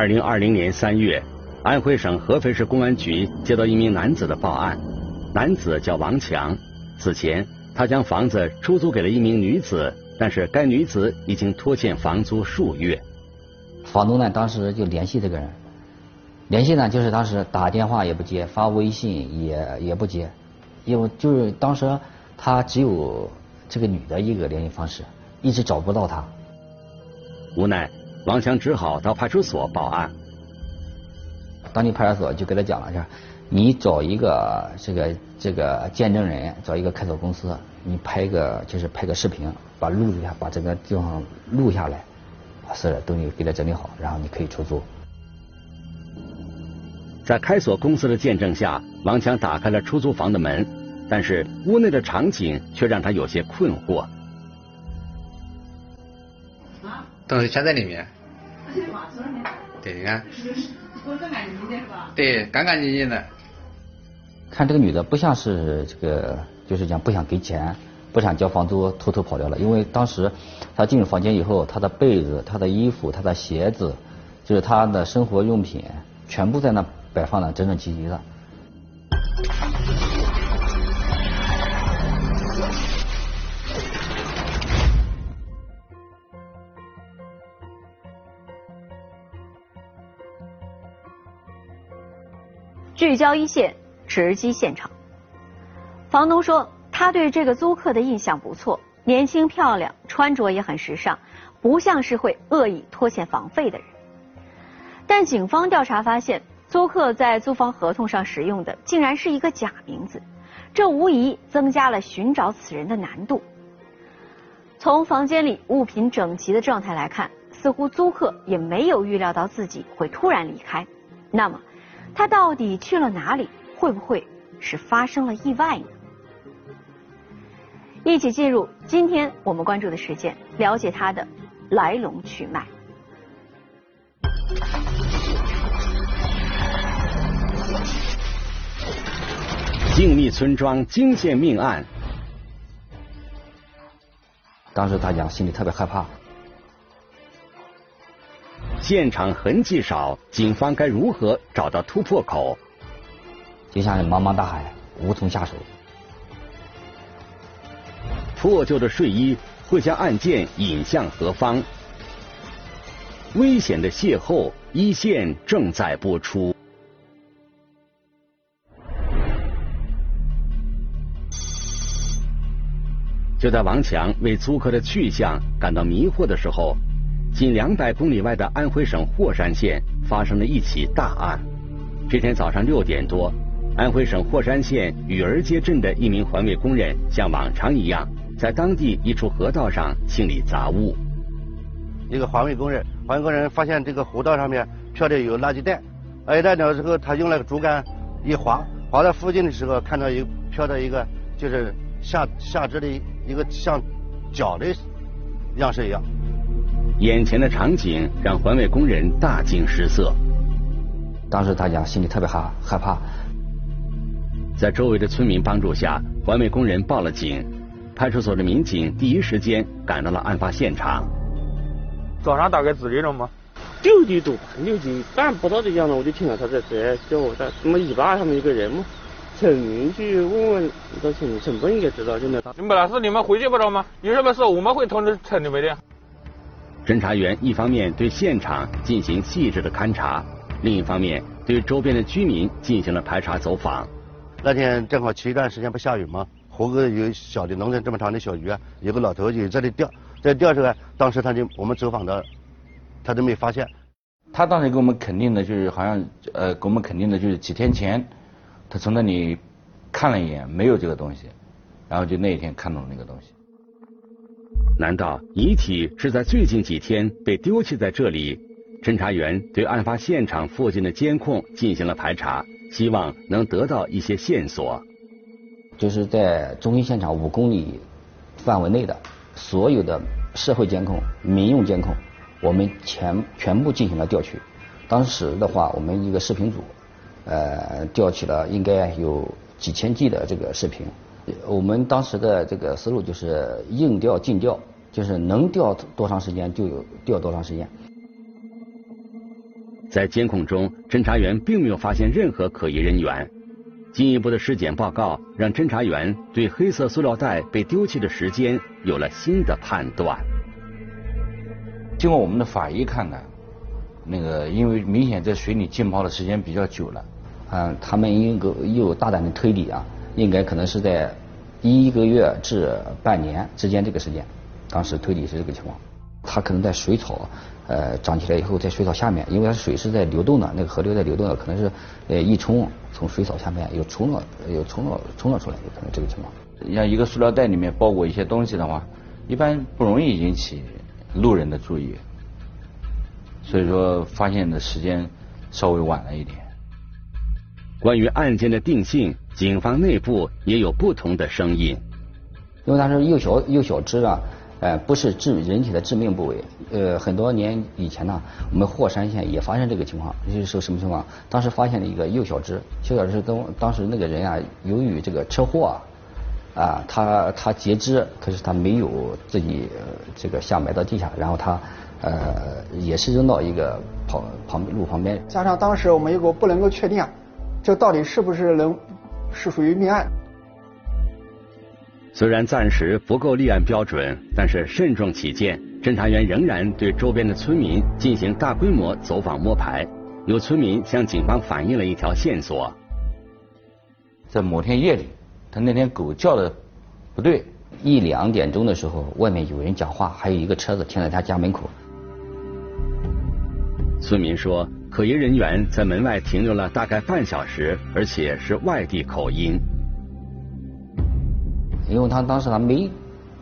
二零二零年三月，安徽省合肥市公安局接到一名男子的报案，男子叫王强，此前他将房子出租给了一名女子，但是该女子已经拖欠房租数月。房东呢，当时就联系这个人，联系呢就是当时打电话也不接，发微信也也不接，因为就是当时他只有这个女的一个联系方式，一直找不到她。无奈。王强只好到派出所报案。当地派出所就给他讲了，下，你找一个这个这个见证人，找一个开锁公司，你拍个就是拍个视频，把录一下，把这个地方录下来，把所有的东西给他整理好，然后你可以出租。在开锁公司的见证下，王强打开了出租房的门，但是屋内的场景却让他有些困惑。东西全在里面。对，你看。对，干干净净的。看这个女的不像是这个，就是讲不想给钱，不想交房租，偷偷跑掉了。因为当时她进入房间以后，她的被子、她的衣服、她的鞋子，就是她的生活用品，全部在那摆放的整整齐齐的。聚焦一线，直击现场。房东说，他对这个租客的印象不错，年轻漂亮，穿着也很时尚，不像是会恶意拖欠房费的人。但警方调查发现，租客在租房合同上使用的竟然是一个假名字，这无疑增加了寻找此人的难度。从房间里物品整齐的状态来看，似乎租客也没有预料到自己会突然离开。那么？他到底去了哪里？会不会是发生了意外呢？一起进入今天我们关注的事件，了解他的来龙去脉。静谧村庄惊现命案，当时大家心里特别害怕。现场痕迹少，警方该如何找到突破口？就像茫茫大海，无从下手。破旧的睡衣会将案件引向何方？危险的邂逅，一线正在播出。就在王强为租客的去向感到迷惑的时候。近两百公里外的安徽省霍山县发生了一起大案。这天早上六点多，安徽省霍山县雨儿街镇的一名环卫工人像往常一样，在当地一处河道上清理杂物。一个环卫工人，环卫工人发现这个河道上面漂着有垃圾袋，垃圾袋了之后，他用那个竹竿一划，划到附近的时候，看到一漂到一个就是下下肢的一个像脚的样式一样。眼前的场景让环卫工人大惊失色，当时大家心里特别害害怕，在周围的村民帮助下，环卫工人报了警，派出所的民警第一时间赶到了案发现场。早上大概几点钟吗？六点多吧，六点半不到的样子，我就听到他在这叫我在什么尾巴上面一个人嘛，村民去问问，到村村不应该知道，现在你们那是你们回去不着吗？有什么事我们会通知村里面的。侦查员一方面对现场进行细致的勘查，另一方面对周边的居民进行了排查走访。那天正好前一段时间不下雨吗？湖个有小的农村这么长的小鱼，有个老头就在这钓，在钓时候，当时他就我们走访的，他都没发现。他当时给我们肯定的就是好像呃给我们肯定的就是几天前，他从那里看了一眼，没有这个东西，然后就那一天看到了那个东西。难道遗体是在最近几天被丢弃在这里？侦查员对案发现场附近的监控进行了排查，希望能得到一些线索。就是在中心现场五公里范围内的所有的社会监控、民用监控，我们全全部进行了调取。当时的话，我们一个视频组，呃，调取了应该有几千 G 的这个视频。我们当时的这个思路就是硬调近调，就是能调多长时间就有调多长时间。在监控中，侦查员并没有发现任何可疑人员。进一步的尸检报告让侦查员对黑色塑料袋被丢弃的时间有了新的判断。经过我们的法医看呢，那个因为明显在水里浸泡的时间比较久了，啊，他们应该有大胆的推理啊，应该可能是在一个月至半年之间这个时间，当时推理是这个情况。它可能在水草，呃，长起来以后，在水草下面，因为它水是在流动的，那个河流在流动的，可能是呃一冲，从水草下面又冲了，又冲了，冲了出来，有可能这个情况。像一个塑料袋里面包裹一些东西的话，一般不容易引起路人的注意，所以说发现的时间稍微晚了一点。关于案件的定性，警方内部也有不同的声音，因为它是幼小幼小肢啊。呃，不是致人体的致命部位。呃，很多年以前呢，我们霍山县也发生这个情况。就是什么情况？当时发现了一个幼小肢，幼小肢跟当时那个人啊，由于这个车祸啊，啊，他他截肢，可是他没有自己这个下埋到地下，然后他呃也是扔到一个旁旁路旁边。加上当时我们又不能够确定，这到底是不是能是属于命案？虽然暂时不够立案标准，但是慎重起见，侦查员仍然对周边的村民进行大规模走访摸排。有村民向警方反映了一条线索：在某天夜里，他那天狗叫的不对，一两点钟的时候，外面有人讲话，还有一个车子停在他家门口。村民说，可疑人员在门外停留了大概半小时，而且是外地口音。因为他当时他没，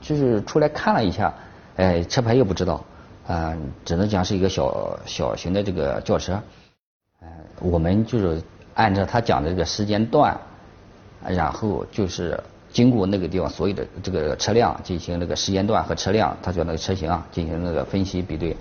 就是出来看了一下，哎，车牌又不知道，啊，只能讲是一个小小型的这个轿车，哎，我们就是按照他讲的这个时间段，然后就是经过那个地方所有的这个车辆进行那个时间段和车辆，他叫那个车型啊，进行那个分析比对。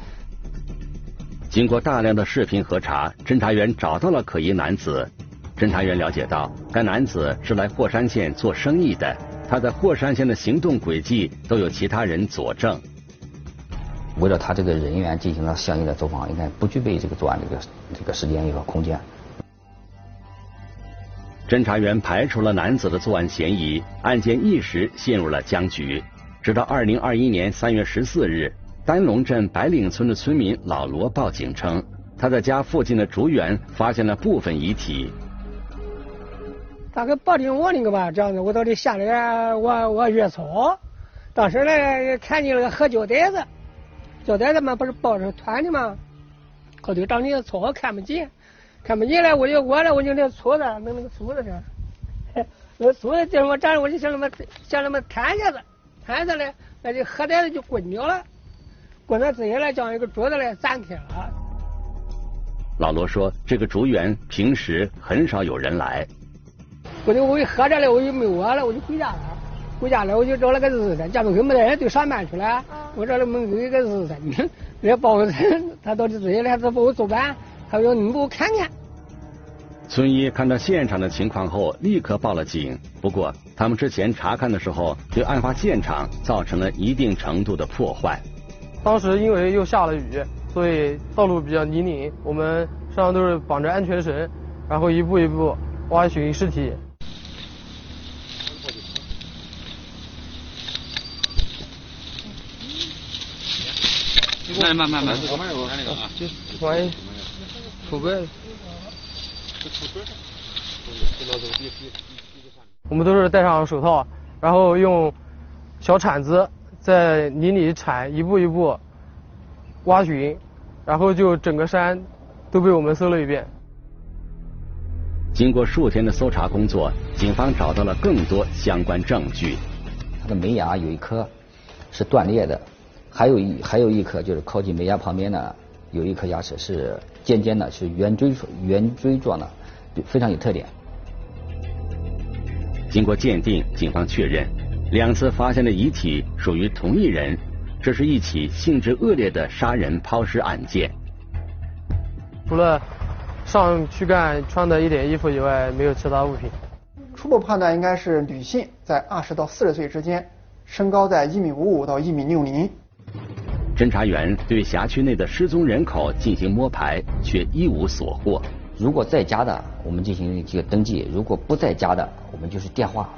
经过大量的视频核查，侦查员找到了可疑男子。侦查员了解到，该男子是来霍山县做生意的。他在霍山县的行动轨迹都有其他人佐证。围绕他这个人员进行了相应的走访，应该不具备这个作案这个这个时间一个空间。侦查员排除了男子的作案嫌疑，案件一时陷入了僵局。直到二零二一年三月十四日，丹龙镇白岭村的村民老罗报警称，他在家附近的竹园发现了部分遗体。大概八点我那个吧，这样子，我到这下来，我我月草，当时呢看见那个黑胶带子，胶带子嘛不是包着团的吗？后头长的草看不见，看不见了，我就我了，我就那锄子，弄那个锄子呢，那锄子叫什么站我就想那么想那么弹一下子，弹下来，那就黑带子就滚掉了，滚到之下来将一个桌子来散开了。老罗说，这个竹园平时很少有人来。我就我一喝着了，我就没窝了，我就回家了。回家了，我就找了个日子，家门口没得人，都上班去了。我找了门口一个日子，人帮我，他到底这些来，他帮我做饭，他说你给我看看。村医看到现场的情况后，立刻报了警。不过，他们之前查看的时候，对案发现场造成了一定程度的破坏。当时因为又下了雨，所以道路比较泥泞，我们身上都是绑着安全绳，然后一步一步挖寻尸体。慢慢慢慢，慢慢有，看那个啊，就万一出怪了。我们都是戴上手套，然后用小铲子在泥里铲，一步一步挖寻，然后就整个山都被我们搜了一遍。经过数天的搜查工作，警方找到了更多相关证据。他的门牙有一颗是断裂的。还有一还有一颗，就是靠近门牙旁边呢，有一颗牙齿是尖尖的，是圆锥圆锥状的，非常有特点。经过鉴定，警方确认两次发现的遗体属于同一人，这是一起性质恶劣的杀人抛尸案件。除了上躯干穿的一点衣服以外，没有其他物品。初步判断应该是女性，在二十到四十岁之间，身高在一米五五到一米六零。侦查员对辖区内的失踪人口进行摸排，却一无所获。如果在家的，我们进行这个登记；如果不在家的，我们就是电话，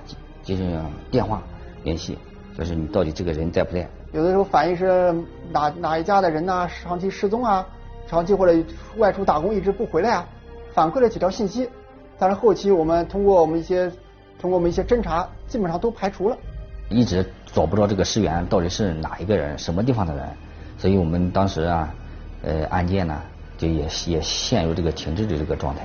就是电话联系，就是你到底这个人在不在。有的时候反映是哪哪一家的人呢，长期失踪啊，长期或者外出打工一直不回来啊，反馈了几条信息，但是后期我们通过我们一些通过我们一些侦查，基本上都排除了。一直找不着这个尸源到底是哪一个人，什么地方的人。所以我们当时啊，呃，案件呢就也也陷入这个停滞的这个状态。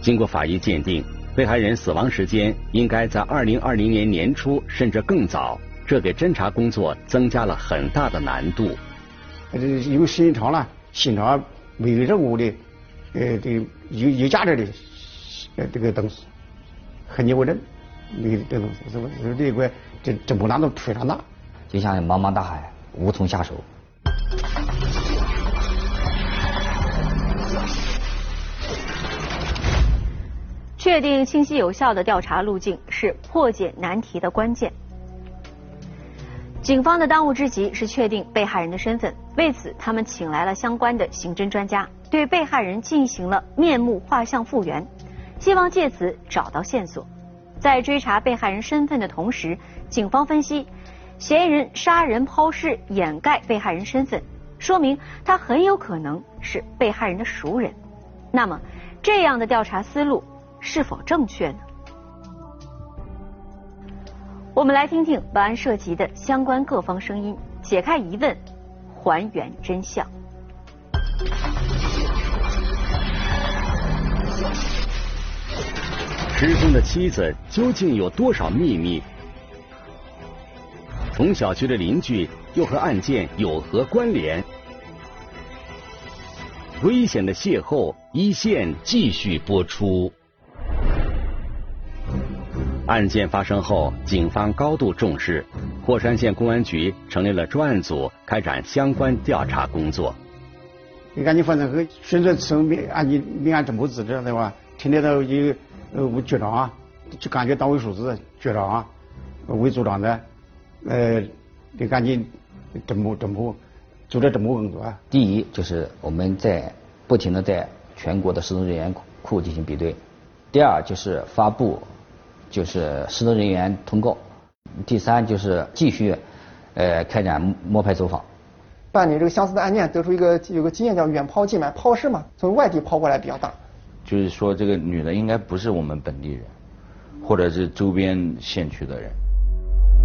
经过法医鉴定，被害人死亡时间应该在二零二零年年初甚至更早，这给侦查工作增加了很大的难度。这因为时间长了，现场没有任何的呃这个有有价值的呃这个东西，痕迹物证，那个这东西是不是这一块这这波难度非常大，就像茫茫大海。无从下手。确定清晰有效的调查路径是破解难题的关键。警方的当务之急是确定被害人的身份，为此，他们请来了相关的刑侦专家，对被害人进行了面目画像复原，希望借此找到线索。在追查被害人身份的同时，警方分析。嫌疑人杀人抛尸，掩盖被害人身份，说明他很有可能是被害人的熟人。那么，这样的调查思路是否正确呢？我们来听听本案涉及的相关各方声音，解开疑问，还原真相。失踪的妻子究竟有多少秘密？同小区的邻居又和案件有何关联？危险的邂逅，一线继续播出。案件发生后，警方高度重视，霍山县公安局成立了专案组，开展相关调查工作。你感觉反正和宣传这种命案件命案侦破资质对吧？天天都有呃局长啊，就感觉党委书记、局长啊、委组长的。呃，你赶紧侦破侦破，组织侦破工作啊。第一就是我们在不停的在全国的失踪人员库进行比对，第二就是发布就是失踪人员通告，第三就是继续呃开展摸排走访。办理这个相似的案件，得出一个有个经验叫远抛近买，抛尸嘛，从外地抛过来比较大。就是说这个女的应该不是我们本地人，或者是周边县区的人。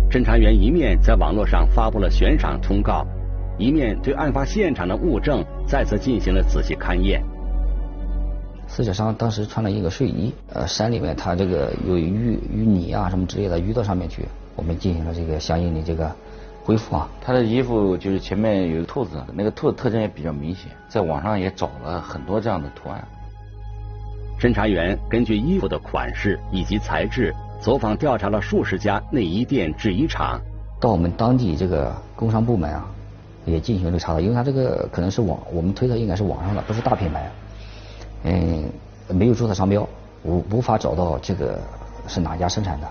侦查员一面在网络上发布了悬赏通告，一面对案发现场的物证再次进行了仔细勘验。死者伤当时穿了一个睡衣，呃，山里面他这个有淤淤泥啊什么之类的淤到上面去，我们进行了这个相应的这个恢复啊。他的衣服就是前面有个兔子，那个兔子特征也比较明显，在网上也找了很多这样的图案。侦查员根据衣服的款式以及材质。走访调查了数十家内衣店、制衣厂，到我们当地这个工商部门啊，也进行了查找，因为他这个可能是网，我们推测应该是网上的，不是大品牌，嗯，没有注册商标，无无法找到这个是哪家生产的。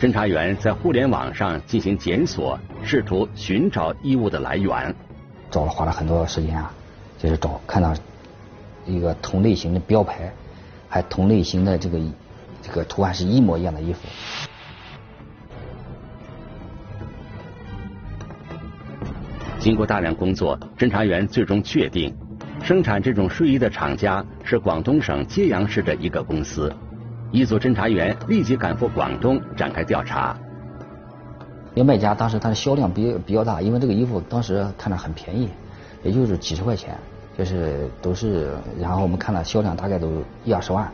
侦查员在互联网上进行检索，试图寻找衣物的来源，找了花了很多时间啊，就是找看到一个同类型的标牌，还同类型的这个。这个图案是一模一样的衣服。经过大量工作，侦查员最终确定，生产这种睡衣的厂家是广东省揭阳市的一个公司。一组侦查员立即赶赴广东展开调查。因为卖家当时他的销量比比较大，因为这个衣服当时看着很便宜，也就是几十块钱，就是都是，然后我们看了销量大概都一二十万。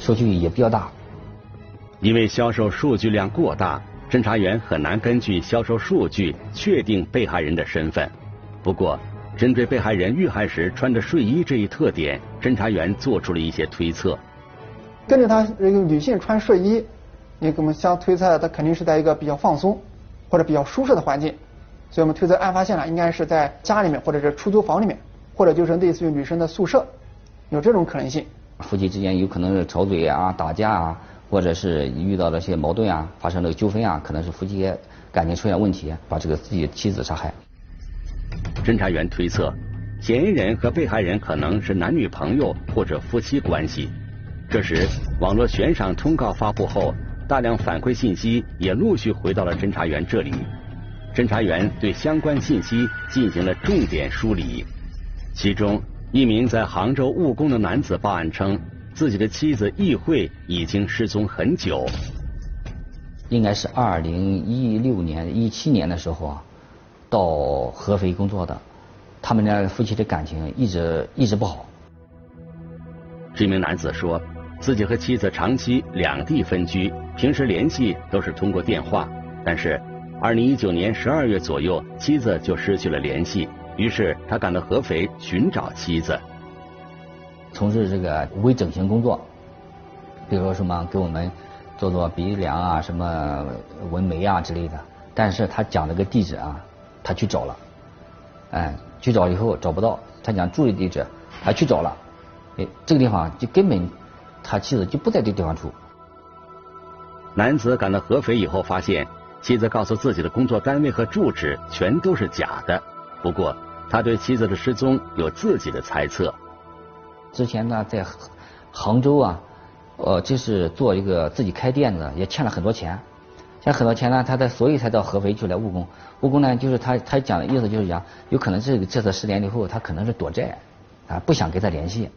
数据也比较大，因为销售数据量过大，侦查员很难根据销售数据确定被害人的身份。不过，针对被害人遇害时穿着睡衣这一特点，侦查员做出了一些推测。根据他这个女性穿睡衣，你我们相推测，她肯定是在一个比较放松或者比较舒适的环境，所以我们推测案发现场应该是在家里面或者是出租房里面，或者就是类似于女生的宿舍，有这种可能性。夫妻之间有可能是吵嘴啊、打架啊，或者是遇到了些矛盾啊，发生了纠纷啊，可能是夫妻感情出现问题，把这个自己的妻子杀害。侦查员推测，嫌疑人和被害人可能是男女朋友或者夫妻关系。这时，网络悬赏通告发布后，大量反馈信息也陆续回到了侦查员这里。侦查员对相关信息进行了重点梳理，其中一名在杭州务工的男子报案称，自己的妻子易慧已经失踪很久，应该是二零一六年、一七年的时候啊，到合肥工作的，他们俩夫妻的感情一直一直不好。这名男子说自己和妻子长期两地分居，平时联系都是通过电话，但是。二零一九年十二月左右，妻子就失去了联系，于是他赶到合肥寻找妻子。从事这个微整形工作，比如说什么给我们做做鼻梁啊、什么纹眉啊之类的。但是他讲了个地址啊，他去找了，哎，去找以后找不到，他讲住的地址，他去找了，哎，这个地方就根本他妻子就不在这地方住。男子赶到合肥以后发现。妻子告诉自己的工作单位和住址全都是假的，不过他对妻子的失踪有自己的猜测。之前呢，在杭州啊，呃，就是做一个自己开店的，也欠了很多钱，欠很多钱呢，他在所以才到合肥去来务工。务工呢，就是他他讲的意思就是讲，有可能这个这次失联以后，他可能是躲债啊，不想跟他联系。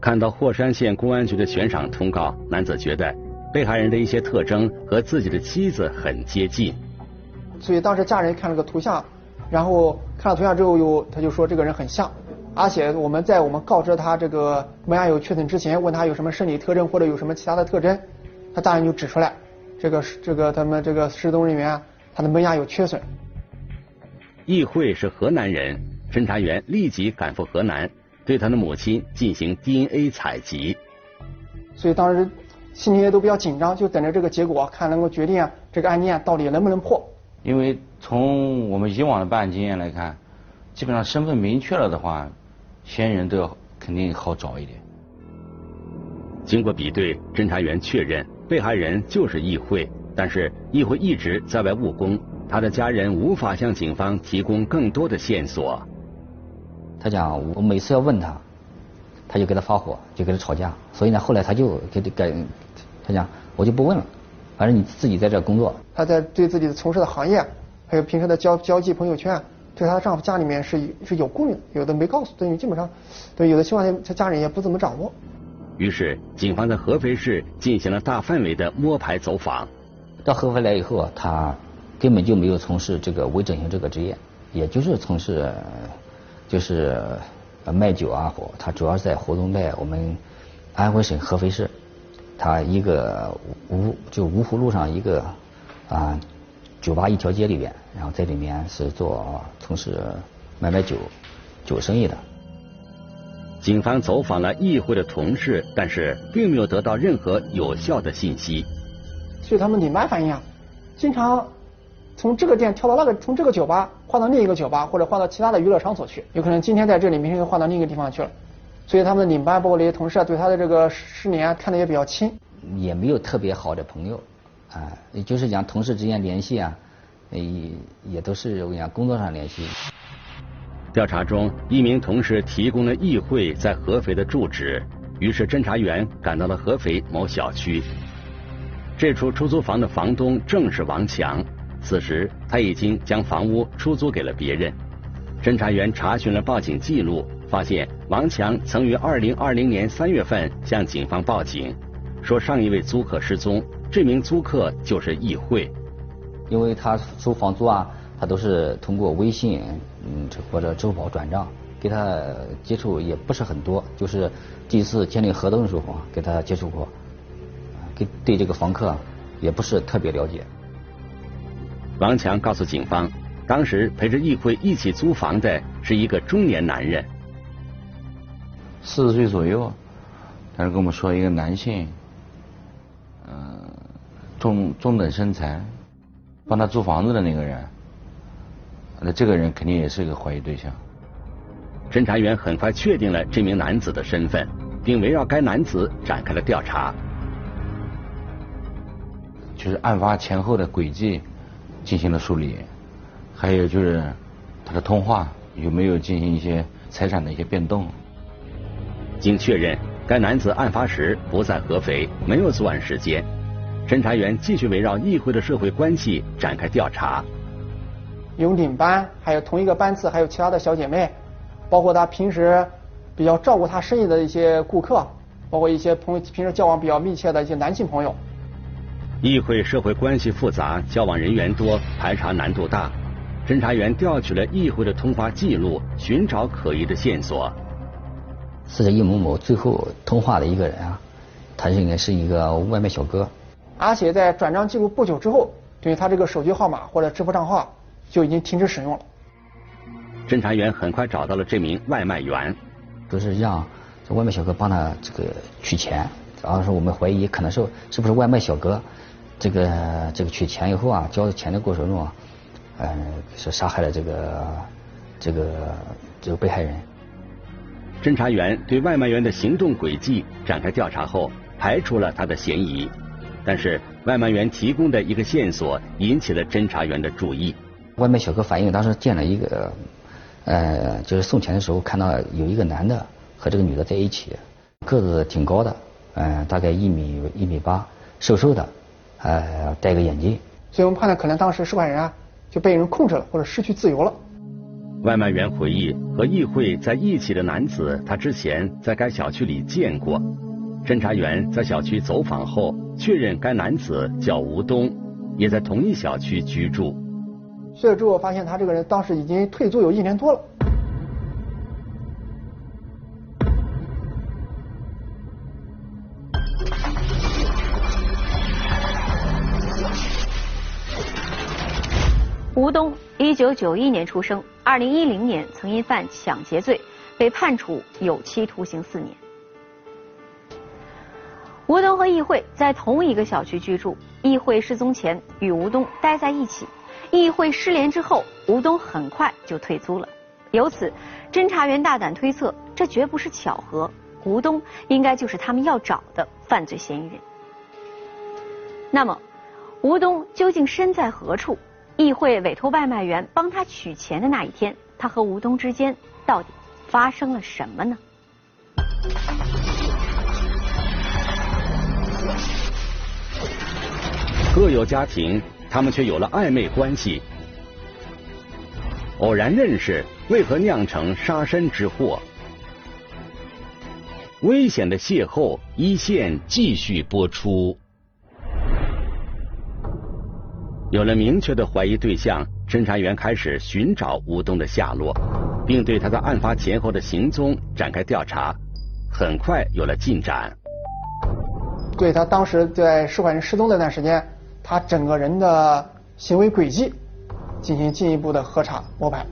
看到霍山县公安局的悬赏通告，男子觉得。被害人的一些特征和自己的妻子很接近，所以当时家人看了个图像，然后看了图像之后，又他就说这个人很像，而且我们在我们告知他这个门牙有缺损之前，问他有什么生理特征或者有什么其他的特征，他大人就指出来，这个这个他们这个失踪人员他的门牙有缺损。易慧是河南人，侦查员立即赶赴河南，对他的母亲进行 DNA 采集。所以当时。心里也都比较紧张，就等着这个结果，看能够决定啊这个案件到底能不能破。因为从我们以往的办案经验来看，基本上身份明确了的话，嫌疑人都要肯定好找一点。经过比对，侦查员确认被害人就是议会，但是议会一直在外务工，他的家人无法向警方提供更多的线索。他讲，我每次要问他。他就给他发火，就跟他吵架，所以呢，后来他就给改，他讲我就不问了，反正你自己在这工作。他在对自己的从事的行业，还有平时的交交际朋友圈，对她丈夫家里面是是有顾虑的，有的没告诉，等于基本上，对有的情况下他家人也不怎么掌握。于是，警方在合肥市进行了大范围的摸排走访。到合肥来以后啊，他根本就没有从事这个微整形这个职业，也就是从事，就是。卖酒啊，他主要是在活动在我们安徽省合肥市，他一个芜就芜湖路上一个啊酒吧一条街里边，然后在里面是做从事买卖酒酒生意的。警方走访了议会的同事，但是并没有得到任何有效的信息。据他们领班反映啊，经常。从这个店跳到那个，从这个酒吧换到另一个酒吧，或者换到其他的娱乐场所去，有可能今天在这里，明天又换到另一个地方去了。所以他们的领班包括那些同事啊对他的这个失联看得也比较轻。也没有特别好的朋友，啊，也就是讲同事之间联系啊，也也都是我讲工作上联系。调查中，一名同事提供了议会在合肥的住址，于是侦查员赶到了合肥某小区。这处出租房的房东正是王强。此时他已经将房屋出租给了别人。侦查员查询了报警记录，发现王强曾于二零二零年三月份向警方报警，说上一位租客失踪，这名租客就是易慧。因为他收房租啊，他都是通过微信，嗯，或者支付宝转账，跟他接触也不是很多，就是第一次签订合同的时候啊跟他接触过，跟对这个房客也不是特别了解。王强告诉警方，当时陪着易辉一起租房的是一个中年男人，四十岁左右，但是跟我们说一个男性，嗯，中中等身材，帮他租房子的那个人，那这个人肯定也是一个怀疑对象。侦查员很快确定了这名男子的身份，并围绕该男子展开了调查。就是案发前后的轨迹。进行了梳理，还有就是他的通话有没有进行一些财产的一些变动。经确认，该男子案发时不在合肥，没有作案时间。侦查员继续围绕议会的社会关系展开调查。有领班，还有同一个班次，还有其他的小姐妹，包括他平时比较照顾他生意的一些顾客，包括一些朋友平时交往比较密切的一些男性朋友。议会社会关系复杂，交往人员多，排查难度大。侦查员调取了议会的通话记录，寻找可疑的线索。死者易某某最后通话的一个人啊，他应该是一个外卖小哥。而且在转账记录不久之后，对于他这个手机号码或者支付账号就已经停止使用了。侦查员很快找到了这名外卖员，都是让这外卖小哥帮他这个取钱，然后说我们怀疑可能是是不是外卖小哥这个这个取钱以后啊，交钱的过程中啊，呃是杀害了这个这个这个被害人。侦查员对外卖员的行动轨迹展开调查后，排除了他的嫌疑。但是外卖员提供的一个线索引起了侦查员的注意。外卖小哥反映，当时见了一个，呃，就是送钱的时候看到有一个男的和这个女的在一起，个子挺高的，嗯，大概一米一米八，瘦瘦的，呃，戴个眼镜。所以我们判断可能当时受害人啊就被人控制了，或者失去自由了。外卖员回忆，和议会在一起的男子，他之前在该小区里见过。侦查员在小区走访后，确认该男子叫吴东，也在同一小区居住。去了之后，发现他这个人当时已经退租有一年多了。吴东，一九九一年出生，二零一零年曾因犯抢劫罪被判处有期徒刑四年。吴东和易慧在同一个小区居住。易慧失踪前与吴东待在一起，议会失联之后，吴东很快就退租了。由此，侦查员大胆推测，这绝不是巧合，吴东应该就是他们要找的犯罪嫌疑人。那么，吴东究竟身在何处？议会委托外卖员帮他取钱的那一天，他和吴东之间到底发生了什么呢？各有家庭，他们却有了暧昧关系。偶然认识，为何酿成杀身之祸？危险的邂逅，一线继续播出。有了明确的怀疑对象，侦查员开始寻找吴东的下落，并对他在案发前后的行踪展开调查。很快有了进展。对他当时在受害人失踪那段时间。他整个人的行为轨迹进行进一步的核查摸排。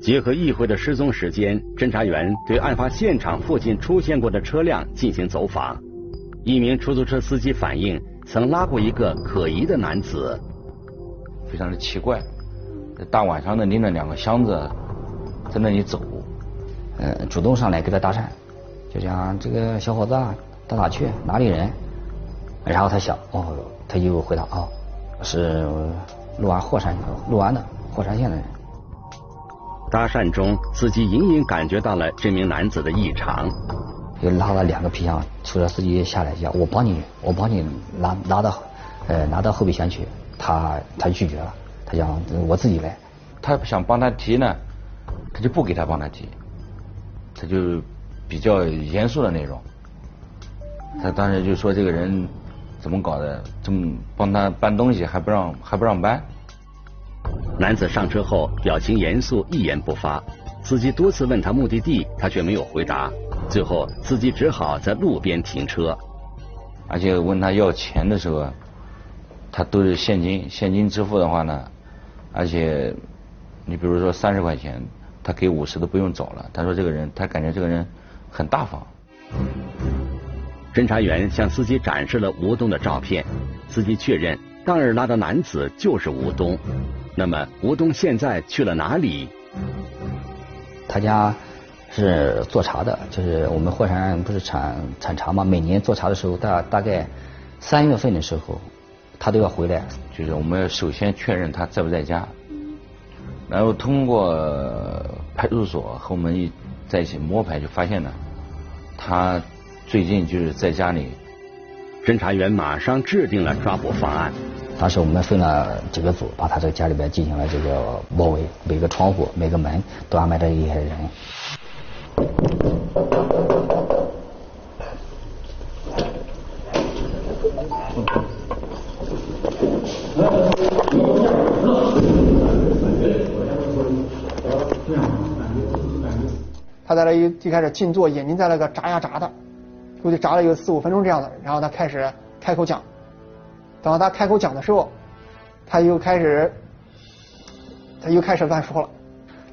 结合议会的失踪时间，侦查员对案发现场附近出现过的车辆进行走访。一名出租车司机反映，曾拉过一个可疑的男子，非常的奇怪，大晚上的拎着两个箱子在那里走，呃，主动上来跟他搭讪，就讲这个小伙子啊，到哪去？哪里人？然后他想，哦，他就回答，哦，是六安霍山六安的霍山县的人。搭讪中，司机隐隐感觉到了这名男子的异常，又拉了两个皮箱，出租车司机下来讲，我帮你，我帮你拿拿到，呃，拿到后备箱去。他他拒绝了，他讲我自己来。他想帮他提呢，他就不给他帮他提，他就比较严肃的那种。他当时就说这个人。怎么搞的？这么帮他搬东西还不让还不让搬？男子上车后表情严肃，一言不发。司机多次问他目的地，他却没有回答。最后，司机只好在路边停车。而且问他要钱的时候，他都是现金，现金支付的话呢，而且你比如说三十块钱，他给五十都不用找了。他说这个人，他感觉这个人很大方。侦查员向司机展示了吴东的照片，司机确认当日拉的男子就是吴东。那么吴东现在去了哪里？他家是做茶的，就是我们霍山不是产产茶吗？每年做茶的时候，大大概三月份的时候，他都要回来。就是我们首先确认他在不在家，然后通过派出所和我们一在一起摸排，就发现呢，他最近就是在家里。侦查员马上制定了抓捕方案。当时我们分了几个组，把他这个家里边进行了这个包围，每个窗户、每个门都安排了一些人。他在那一一开始静坐，眼睛在那个眨呀眨的，估计炸了有四五分钟这样的，然后他开始开口讲。等到他开口讲的时候，他又开始，他又开始乱说了。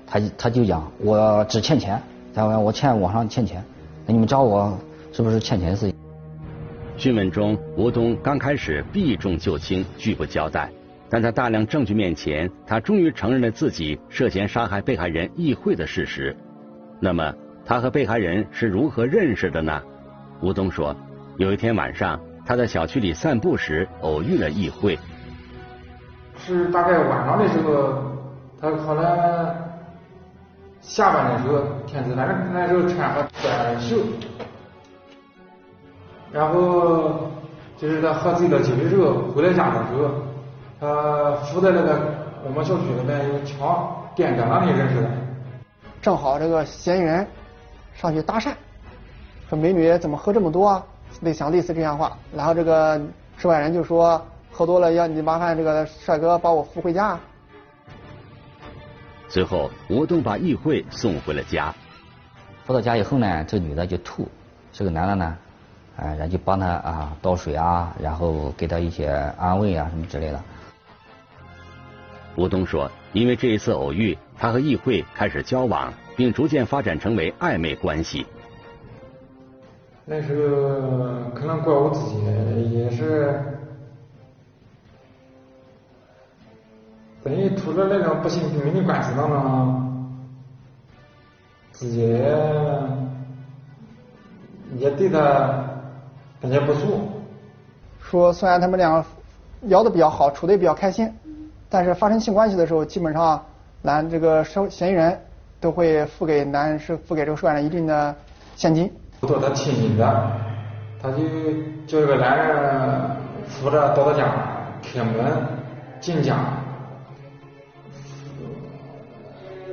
他他就讲，我只欠钱，他问我欠网上欠钱，那你们找我是不是欠钱的事情？讯问中，吴东刚开始避重就轻，拒不交代，但在大量证据面前，他终于承认了自己涉嫌杀害被害人易会的事实。那么，他和被害人是如何认识的呢？吴东说，有一天晚上。他在小区里散步时偶遇了易慧，是大概晚上的时候，他可能下班的时候天气，反正那时候穿个短袖，然后就是他喝醉了酒的时候回来家的时候，他扶在那个我们小区那边有墙电杆那里认识的，正好这个嫌疑人上去搭讪，说美女怎么喝这么多啊？类想类似这样话，然后这个受害人就说喝多了要你麻烦这个帅哥把我扶回家。随后，吴东把易慧送回了家。扶到家以后呢，这女的就吐，这个男的呢，啊，然后就帮她啊倒水啊，然后给她一些安慰啊什么之类的。吴东说，因为这一次偶遇，他和易慧开始交往，并逐渐发展成为暧昧关系。那时候可能怪我自己，也是等于处在那种不幸不命的关系当中，自己也对他感觉不错。说虽然他们两个聊的比较好，处的也比较开心，但是发生性关系的时候，基本上男这个受嫌疑人都会付给男是付给这个受害人一定的现金。做他亲近的，他就叫这个男人扶着到他家开门进家，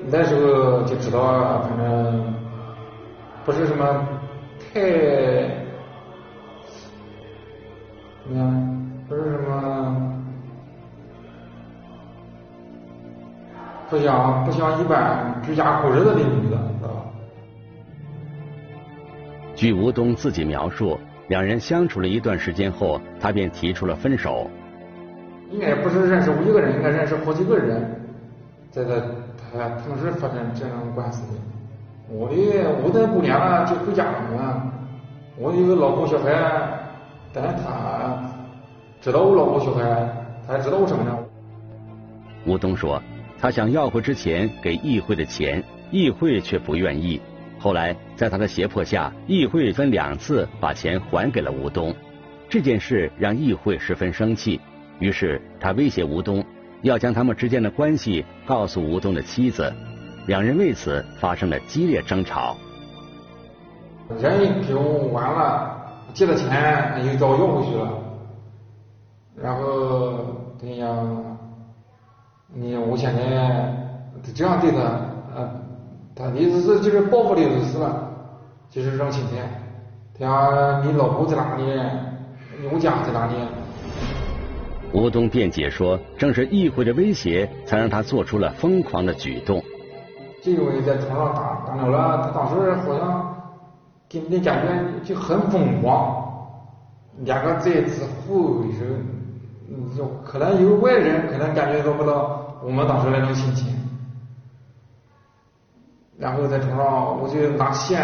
那时候就知道，反正不是什么太，你看不是什么，不像不像一般居家过日子的女人据吴东自己描述，两人相处了一段时间后，他便提出了分手。应该不是认识我一个人，应该认识好几个人，在这他同时发生这样关系的。我的我的姑娘就回家了嘛，我有个老婆小孩，但是他知道我老婆小孩，他还知道我什么呢。吴东说，他想要回之前给议会的钱，议会却不愿意。后来，在他的胁迫下，议会分两次把钱还给了吴东。这件事让议会十分生气，于是他威胁吴东，要将他们之间的关系告诉吴东的妻子。两人为此发生了激烈争吵。人给我完了，借了钱又找我要回去了，然后等于讲，你我现在这样对他，他的意思是就是报复的意思了，就是这种心态。他你老婆在哪里？你我家在哪里？吴东辩解说，正是议会的威胁，才让他做出了疯狂的举动。就因为在床上打打着了，他当时好像给你的感觉就很疯狂，两个在自护的时候，就可能有外人可能感觉到不到我们当时那种心情。然后在床上，我就拿线，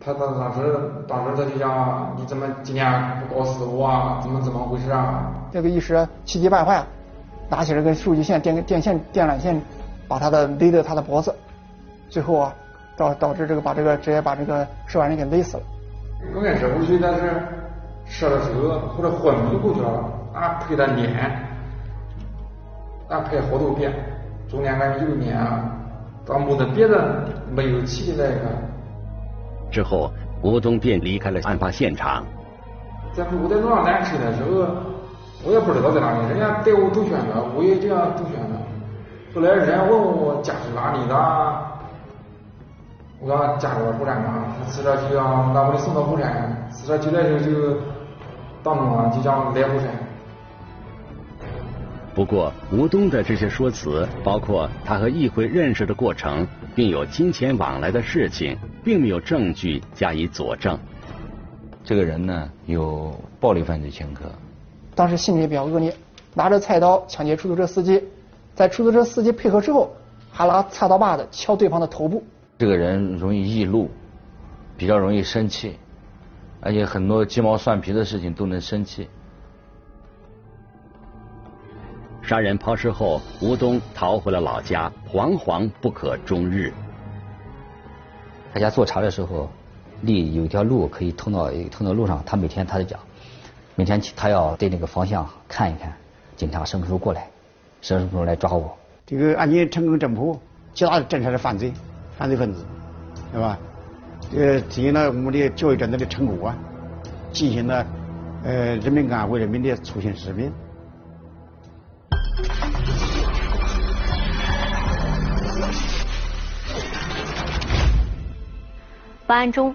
他当当时当时他就讲，你怎么今天不搞死我啊？怎么怎么回事啊？这个一时气急败坏，拿起这个数据线、电电线、电缆线，把他的勒着他的脖子，最后啊，导导致这个把这个直接把这个受害人给勒死了。刚开始我觉得是射的时候或者昏迷过去了，俺拍他脸，俺拍好多遍，中间俺有一之后，吴东便离开了案发现场。在我在路上拦车的时候，我也不知道在哪里，人家带我兜圈子，我也这样兜圈子。后来人家问我家是哪里的，我说家住后山嘛，骑着就让把我送到后山，骑车就来就就到那就讲来后山。不过，吴东的这些说辞，包括他和议会认识的过程，并有金钱往来的事情，并没有证据加以佐证。这个人呢，有暴力犯罪前科。当时性质也比较恶劣，拿着菜刀抢劫出租车司机，在出租车司机配合之后，还拿菜刀把子敲对方的头部。这个人容易易怒，比较容易生气，而且很多鸡毛蒜皮的事情都能生气。杀人抛尸后，吴东逃回了老家，惶惶不可终日。他家做茶的时候，离有条路可以通到通到路上。他每天他就讲，每天他要对那个方向看一看，警察什么时候过来，什么时候来抓我。这个案件成功侦破，极大侦查了犯罪犯罪分子，对吧？呃，体现了我们的教育战斗的成果啊，进行了呃人民干为人民的出行使命。本案中，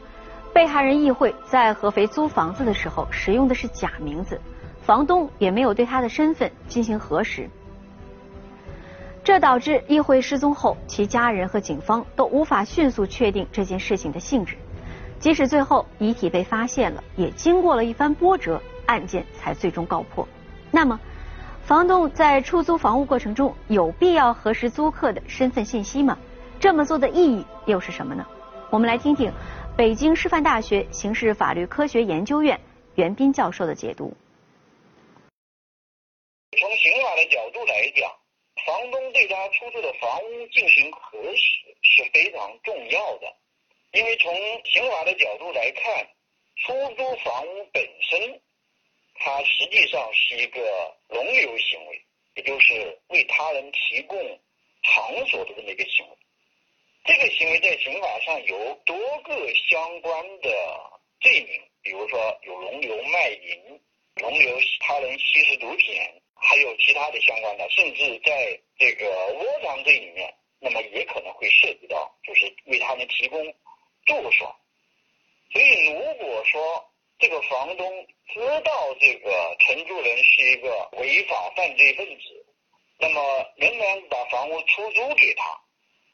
被害人易慧在合肥租房子的时候使用的是假名字，房东也没有对他的身份进行核实，这导致易慧失踪后，其家人和警方都无法迅速确定这件事情的性质。即使最后遗体被发现了，也经过了一番波折，案件才最终告破。那么，房东在出租房屋过程中有必要核实租客的身份信息吗？这么做的意义又是什么呢？我们来听听北京师范大学刑事法律科学研究院袁斌教授的解读。从刑法的角度来讲，房东对他出租的房屋进行核实是非常重要的，因为从刑法的角度来看，出租房屋本身，它实际上是一个容留行为，也就是为他人提供场所的这么一个行为。这个行为在刑法上有多个相关的罪名，比如说有容留卖淫、容留他人吸食毒品，还有其他的相关的，甚至在这个窝藏罪里面，那么也可能会涉及到，就是为他们提供住所。所以，如果说这个房东知道这个承租人是一个违法犯罪分子，那么仍然把房屋出租给他。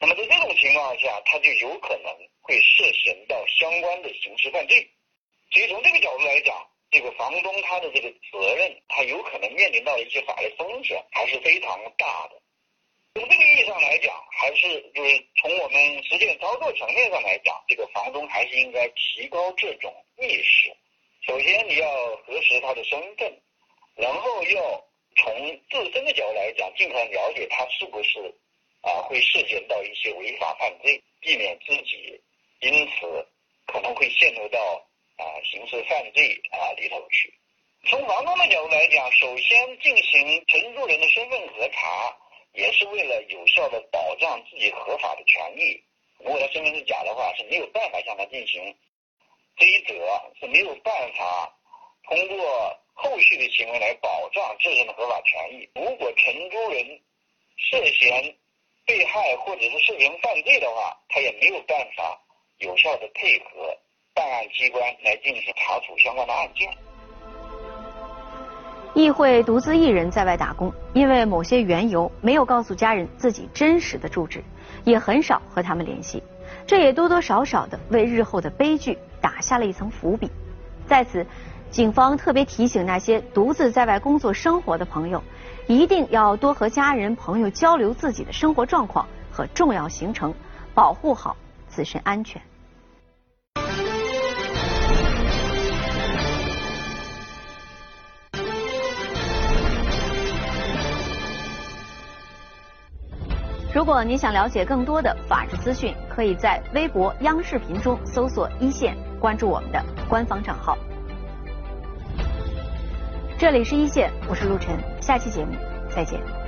那么在这种情况下，他就有可能会涉嫌到相关的刑事犯罪。所以从这个角度来讲，这个房东他的这个责任，他有可能面临到一些法律风险，还是非常大的。从这个意义上来讲，还是就是从我们实践操作层面上来讲，这个房东还是应该提高这种意识。首先你要核实他的身份，然后要从自身的角度来讲，尽可能了解他是不是。啊，会涉及到一些违法犯罪，避免自己因此可能会陷入到啊刑事犯罪啊里头去。从房东的角度来讲，首先进行承租人的身份核查，也是为了有效的保障自己合法的权益。如果他身份是假的话，是没有办法向他进行追责，是没有办法通过后续的行为来保障自身的合法权益。如果承租人涉嫌被害或者是涉嫌犯罪的话，他也没有办法有效的配合办案机关来进行查处相关的案件。易会独自一人在外打工，因为某些缘由没有告诉家人自己真实的住址，也很少和他们联系，这也多多少少的为日后的悲剧打下了一层伏笔。在此，警方特别提醒那些独自在外工作生活的朋友。一定要多和家人朋友交流自己的生活状况和重要行程，保护好自身安全。如果你想了解更多的法治资讯，可以在微博、央视频中搜索“一线”，关注我们的官方账号。这里是一线，我是陆晨，下期节目再见。